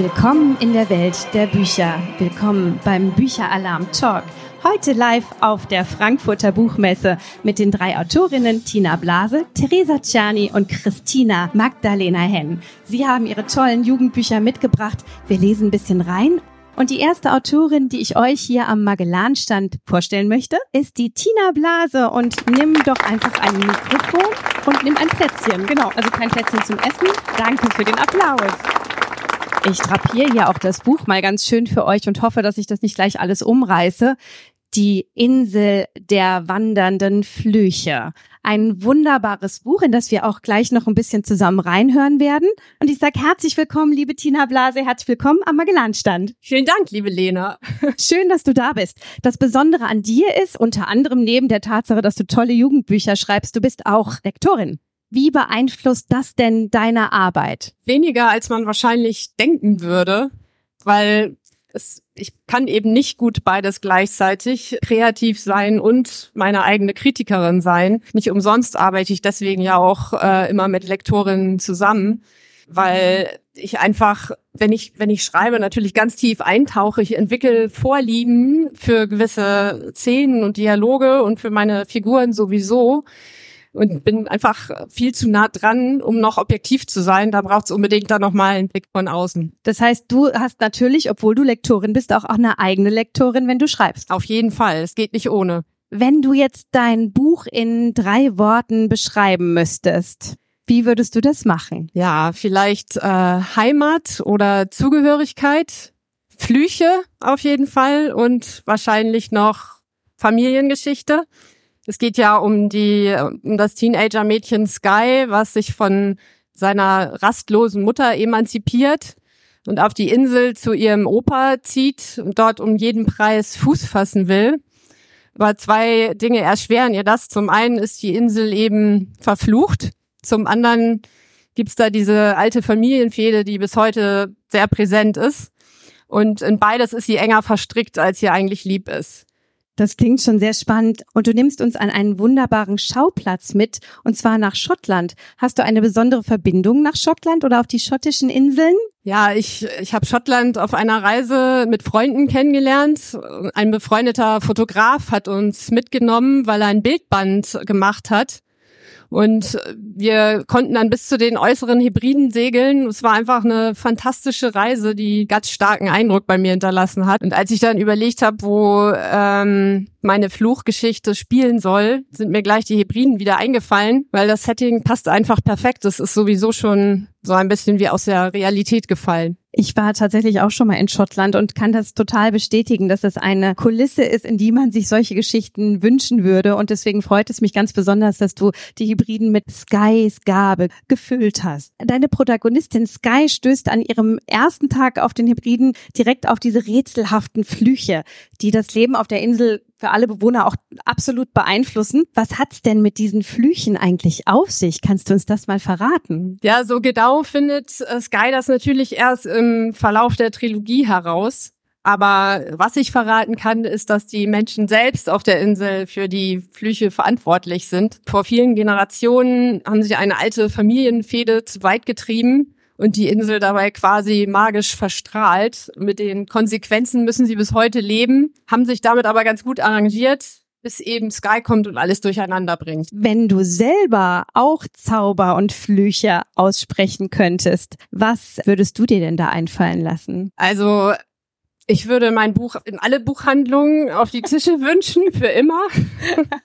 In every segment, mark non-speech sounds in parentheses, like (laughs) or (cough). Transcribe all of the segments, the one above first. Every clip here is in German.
Willkommen in der Welt der Bücher. Willkommen beim Bücheralarm Talk. Heute live auf der Frankfurter Buchmesse mit den drei Autorinnen Tina Blase, Theresa Czerny und Christina Magdalena Henn. Sie haben ihre tollen Jugendbücher mitgebracht. Wir lesen ein bisschen rein und die erste Autorin, die ich euch hier am Magellanstand vorstellen möchte, ist die Tina Blase. Und nimm doch einfach ein Mikrofon und nimm ein Plätzchen. Genau, also kein Plätzchen zum Essen. Danke für den Applaus. Ich drapiere hier auch das Buch mal ganz schön für euch und hoffe, dass ich das nicht gleich alles umreiße. Die Insel der wandernden Flüche ein wunderbares Buch, in das wir auch gleich noch ein bisschen zusammen reinhören werden. Und ich sage herzlich willkommen, liebe Tina Blase, herzlich willkommen am Magellanstand. Vielen Dank, liebe Lena. (laughs) Schön, dass du da bist. Das Besondere an dir ist, unter anderem neben der Tatsache, dass du tolle Jugendbücher schreibst, du bist auch Lektorin. Wie beeinflusst das denn deine Arbeit? Weniger, als man wahrscheinlich denken würde, weil es, ich kann eben nicht gut beides gleichzeitig kreativ sein und meine eigene Kritikerin sein. Nicht umsonst arbeite ich deswegen ja auch äh, immer mit Lektorinnen zusammen, weil ich einfach, wenn ich, wenn ich schreibe, natürlich ganz tief eintauche. Ich entwickle Vorlieben für gewisse Szenen und Dialoge und für meine Figuren sowieso und bin einfach viel zu nah dran, um noch objektiv zu sein. Da braucht es unbedingt dann nochmal einen Blick von außen. Das heißt, du hast natürlich, obwohl du Lektorin bist, auch eine eigene Lektorin, wenn du schreibst. Auf jeden Fall. Es geht nicht ohne. Wenn du jetzt dein Buch in drei Worten beschreiben müsstest, wie würdest du das machen? Ja, vielleicht äh, Heimat oder Zugehörigkeit, Flüche auf jeden Fall und wahrscheinlich noch Familiengeschichte. Es geht ja um die, um das Teenager-Mädchen Sky, was sich von seiner rastlosen Mutter emanzipiert und auf die Insel zu ihrem Opa zieht und dort um jeden Preis Fuß fassen will. Aber zwei Dinge erschweren ihr das. Zum einen ist die Insel eben verflucht. Zum anderen gibt's da diese alte Familienfehde, die bis heute sehr präsent ist. Und in beides ist sie enger verstrickt, als sie eigentlich lieb ist. Das klingt schon sehr spannend. Und du nimmst uns an einen wunderbaren Schauplatz mit, und zwar nach Schottland. Hast du eine besondere Verbindung nach Schottland oder auf die schottischen Inseln? Ja, ich, ich habe Schottland auf einer Reise mit Freunden kennengelernt. Ein befreundeter Fotograf hat uns mitgenommen, weil er ein Bildband gemacht hat. Und wir konnten dann bis zu den äußeren Hybriden segeln. Es war einfach eine fantastische Reise, die ganz starken Eindruck bei mir hinterlassen hat. Und als ich dann überlegt habe, wo ähm, meine Fluchgeschichte spielen soll, sind mir gleich die Hybriden wieder eingefallen, weil das Setting passt einfach perfekt. Das ist sowieso schon so ein bisschen wie aus der Realität gefallen. Ich war tatsächlich auch schon mal in Schottland und kann das total bestätigen, dass es eine Kulisse ist, in die man sich solche Geschichten wünschen würde. Und deswegen freut es mich ganz besonders, dass du die Hybriden mit Skys Gabe gefüllt hast. Deine Protagonistin Sky stößt an ihrem ersten Tag auf den Hybriden direkt auf diese rätselhaften Flüche, die das Leben auf der Insel für alle Bewohner auch absolut beeinflussen. Was hat's denn mit diesen Flüchen eigentlich auf sich? Kannst du uns das mal verraten? Ja, so genau findet äh, Sky das natürlich erst im Verlauf der Trilogie heraus. Aber was ich verraten kann, ist, dass die Menschen selbst auf der Insel für die Flüche verantwortlich sind. Vor vielen Generationen haben sie eine alte Familienfehde zu weit getrieben und die Insel dabei quasi magisch verstrahlt. Mit den Konsequenzen müssen sie bis heute leben, haben sich damit aber ganz gut arrangiert, bis eben Sky kommt und alles durcheinander bringt. Wenn du selber auch Zauber und Flüche aussprechen könntest, was würdest du dir denn da einfallen lassen? Also ich würde mein Buch in alle Buchhandlungen auf die Tische (laughs) wünschen, für immer.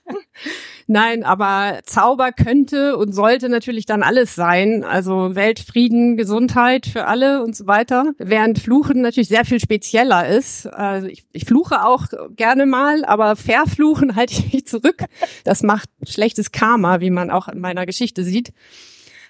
(laughs) Nein, aber Zauber könnte und sollte natürlich dann alles sein. Also Weltfrieden, Gesundheit für alle und so weiter. Während Fluchen natürlich sehr viel spezieller ist. Also ich, ich fluche auch gerne mal, aber verfluchen (laughs) halte ich mich zurück. Das macht schlechtes Karma, wie man auch in meiner Geschichte sieht.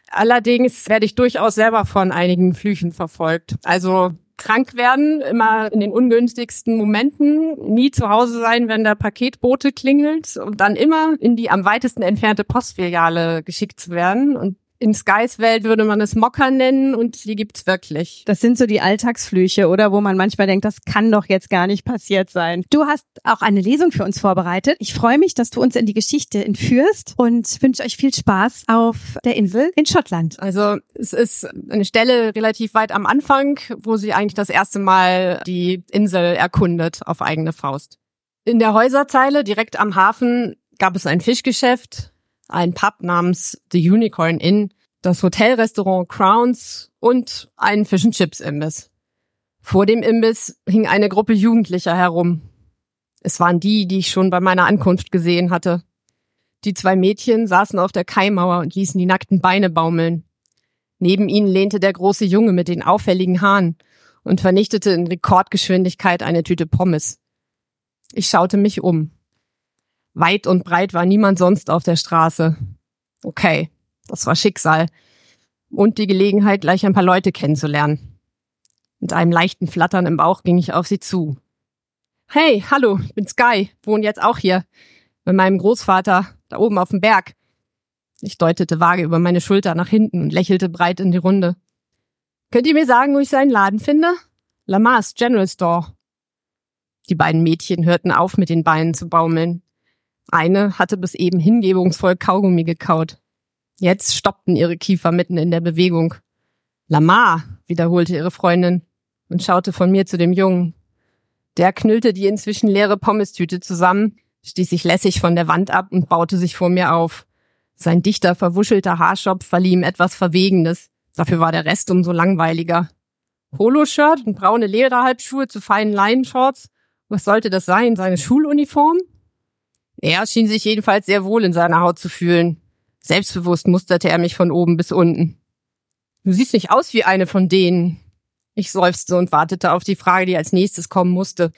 Allerdings werde ich durchaus selber von einigen Flüchen verfolgt. Also krank werden, immer in den ungünstigsten Momenten, nie zu Hause sein, wenn der Paketbote klingelt und dann immer in die am weitesten entfernte Postfiliale geschickt zu werden. Und in Skys Welt würde man es Mocker nennen und die gibt's wirklich. Das sind so die Alltagsflüche, oder? Wo man manchmal denkt, das kann doch jetzt gar nicht passiert sein. Du hast auch eine Lesung für uns vorbereitet. Ich freue mich, dass du uns in die Geschichte entführst und wünsche euch viel Spaß auf der Insel in Schottland. Also es ist eine Stelle relativ weit am Anfang, wo sie eigentlich das erste Mal die Insel erkundet auf eigene Faust. In der Häuserzeile direkt am Hafen gab es ein Fischgeschäft, ein Pub namens The Unicorn Inn, das Hotelrestaurant Crowns und einen Fish and Chips Imbiss. Vor dem Imbiss hing eine Gruppe Jugendlicher herum. Es waren die, die ich schon bei meiner Ankunft gesehen hatte. Die zwei Mädchen saßen auf der Kaimauer und ließen die nackten Beine baumeln. Neben ihnen lehnte der große Junge mit den auffälligen Haaren und vernichtete in Rekordgeschwindigkeit eine Tüte Pommes. Ich schaute mich um. Weit und breit war niemand sonst auf der Straße. Okay, das war Schicksal. Und die Gelegenheit, gleich ein paar Leute kennenzulernen. Mit einem leichten Flattern im Bauch ging ich auf sie zu. Hey, hallo, bin Sky, wohne jetzt auch hier. Mit meinem Großvater, da oben auf dem Berg. Ich deutete vage über meine Schulter nach hinten und lächelte breit in die Runde. Könnt ihr mir sagen, wo ich seinen Laden finde? Lamar's General Store. Die beiden Mädchen hörten auf, mit den Beinen zu baumeln. Eine hatte bis eben hingebungsvoll Kaugummi gekaut. Jetzt stoppten ihre Kiefer mitten in der Bewegung. Lamar, wiederholte ihre Freundin und schaute von mir zu dem Jungen. Der knüllte die inzwischen leere Pommestüte zusammen, stieß sich lässig von der Wand ab und baute sich vor mir auf. Sein dichter, verwuschelter Haarschopf verlieh ihm etwas Verwegenes. Dafür war der Rest umso langweiliger. Poloshirt und braune Lederhalbschuhe zu feinen Leinenshorts. Was sollte das sein? Seine Schuluniform? Er schien sich jedenfalls sehr wohl in seiner Haut zu fühlen. Selbstbewusst musterte er mich von oben bis unten. Du siehst nicht aus wie eine von denen. Ich seufzte und wartete auf die Frage, die als nächstes kommen musste.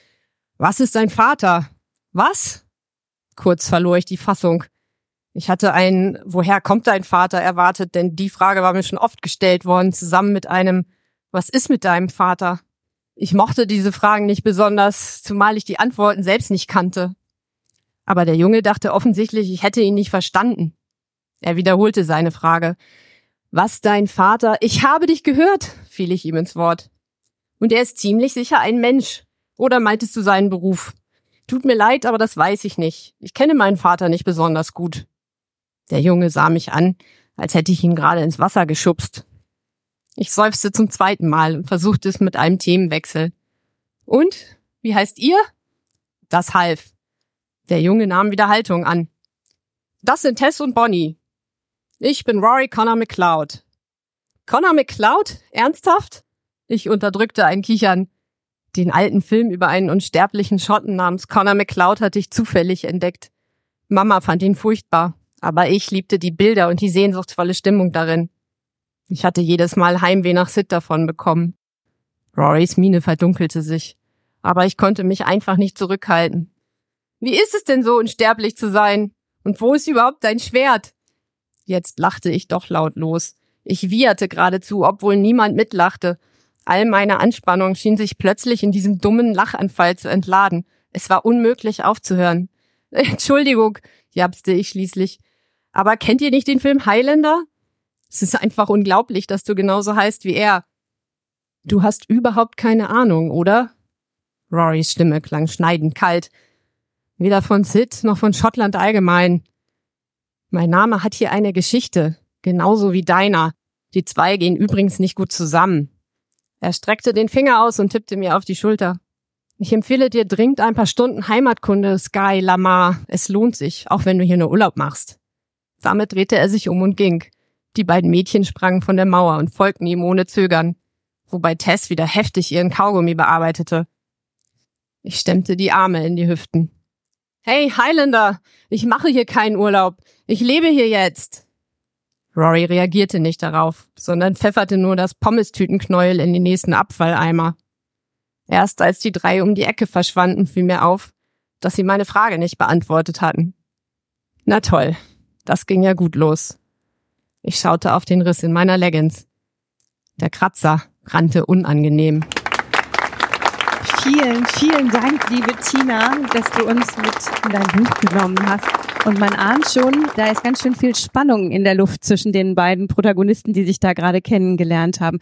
Was ist dein Vater? Was? Kurz verlor ich die Fassung. Ich hatte ein Woher kommt dein Vater erwartet, denn die Frage war mir schon oft gestellt worden, zusammen mit einem Was ist mit deinem Vater? Ich mochte diese Fragen nicht besonders, zumal ich die Antworten selbst nicht kannte. Aber der Junge dachte offensichtlich, ich hätte ihn nicht verstanden. Er wiederholte seine Frage. Was dein Vater? Ich habe dich gehört, fiel ich ihm ins Wort. Und er ist ziemlich sicher ein Mensch. Oder meintest du seinen Beruf? Tut mir leid, aber das weiß ich nicht. Ich kenne meinen Vater nicht besonders gut. Der Junge sah mich an, als hätte ich ihn gerade ins Wasser geschubst. Ich seufzte zum zweiten Mal und versuchte es mit einem Themenwechsel. Und? Wie heißt ihr? Das half. Der Junge nahm wieder Haltung an. Das sind Tess und Bonnie. Ich bin Rory Connor McLeod. Connor McLeod? Ernsthaft? Ich unterdrückte ein Kichern. Den alten Film über einen unsterblichen Schotten namens Connor McLeod hatte ich zufällig entdeckt. Mama fand ihn furchtbar, aber ich liebte die Bilder und die sehnsuchtsvolle Stimmung darin. Ich hatte jedes Mal Heimweh nach Sid davon bekommen. Rorys Miene verdunkelte sich, aber ich konnte mich einfach nicht zurückhalten. Wie ist es denn so, unsterblich zu sein? Und wo ist überhaupt dein Schwert? Jetzt lachte ich doch lautlos. Ich wieherte geradezu, obwohl niemand mitlachte. All meine Anspannung schien sich plötzlich in diesem dummen Lachanfall zu entladen. Es war unmöglich aufzuhören. (laughs) Entschuldigung, japste ich schließlich. Aber kennt ihr nicht den Film Highlander? Es ist einfach unglaublich, dass du genauso heißt wie er. Du hast überhaupt keine Ahnung, oder? Rorys Stimme klang schneidend kalt. Weder von Sid noch von Schottland allgemein. Mein Name hat hier eine Geschichte, genauso wie deiner. Die zwei gehen übrigens nicht gut zusammen. Er streckte den Finger aus und tippte mir auf die Schulter. Ich empfehle dir dringend ein paar Stunden Heimatkunde, Sky Lamar. Es lohnt sich, auch wenn du hier nur Urlaub machst. Damit drehte er sich um und ging. Die beiden Mädchen sprangen von der Mauer und folgten ihm ohne Zögern, wobei Tess wieder heftig ihren Kaugummi bearbeitete. Ich stemmte die Arme in die Hüften. Hey, Highlander, ich mache hier keinen Urlaub. Ich lebe hier jetzt. Rory reagierte nicht darauf, sondern pfefferte nur das Pommestütenknäuel in den nächsten Abfalleimer. Erst als die drei um die Ecke verschwanden, fiel mir auf, dass sie meine Frage nicht beantwortet hatten. Na toll, das ging ja gut los. Ich schaute auf den Riss in meiner Leggings. Der Kratzer rannte unangenehm. Vielen, vielen Dank, liebe Tina, dass du uns mit in dein Buch genommen hast. Und man ahnt schon, da ist ganz schön viel Spannung in der Luft zwischen den beiden Protagonisten, die sich da gerade kennengelernt haben.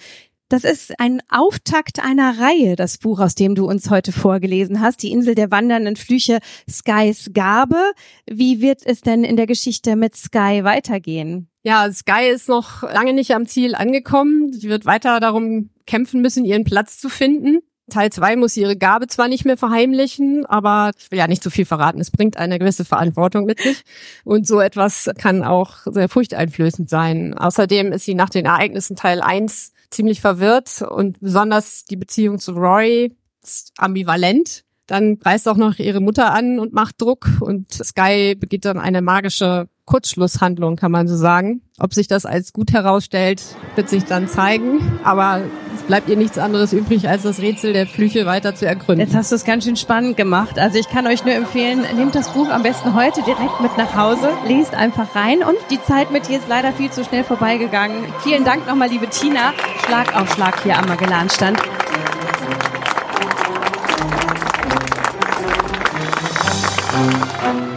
Das ist ein Auftakt einer Reihe, das Buch, aus dem du uns heute vorgelesen hast, die Insel der wandernden Flüche, Skys Gabe. Wie wird es denn in der Geschichte mit Sky weitergehen? Ja, Sky ist noch lange nicht am Ziel angekommen. Sie wird weiter darum kämpfen müssen, ihren Platz zu finden. Teil 2 muss ihre Gabe zwar nicht mehr verheimlichen, aber ich will ja nicht zu viel verraten. Es bringt eine gewisse Verantwortung mit sich. Und so etwas kann auch sehr furchteinflößend sein. Außerdem ist sie nach den Ereignissen Teil 1 ziemlich verwirrt und besonders die Beziehung zu Rory ist ambivalent. Dann reißt auch noch ihre Mutter an und macht Druck und Sky begeht dann eine magische Kurzschlusshandlung, kann man so sagen. Ob sich das als gut herausstellt, wird sich dann zeigen. Aber bleibt ihr nichts anderes übrig, als das Rätsel der Flüche weiter zu ergründen. Jetzt hast du es ganz schön spannend gemacht. Also ich kann euch nur empfehlen, nehmt das Buch am besten heute direkt mit nach Hause, lest einfach rein und die Zeit mit dir ist leider viel zu schnell vorbeigegangen. Vielen Dank nochmal, liebe Tina. Schlag auf Schlag hier am Magellanstand. Thank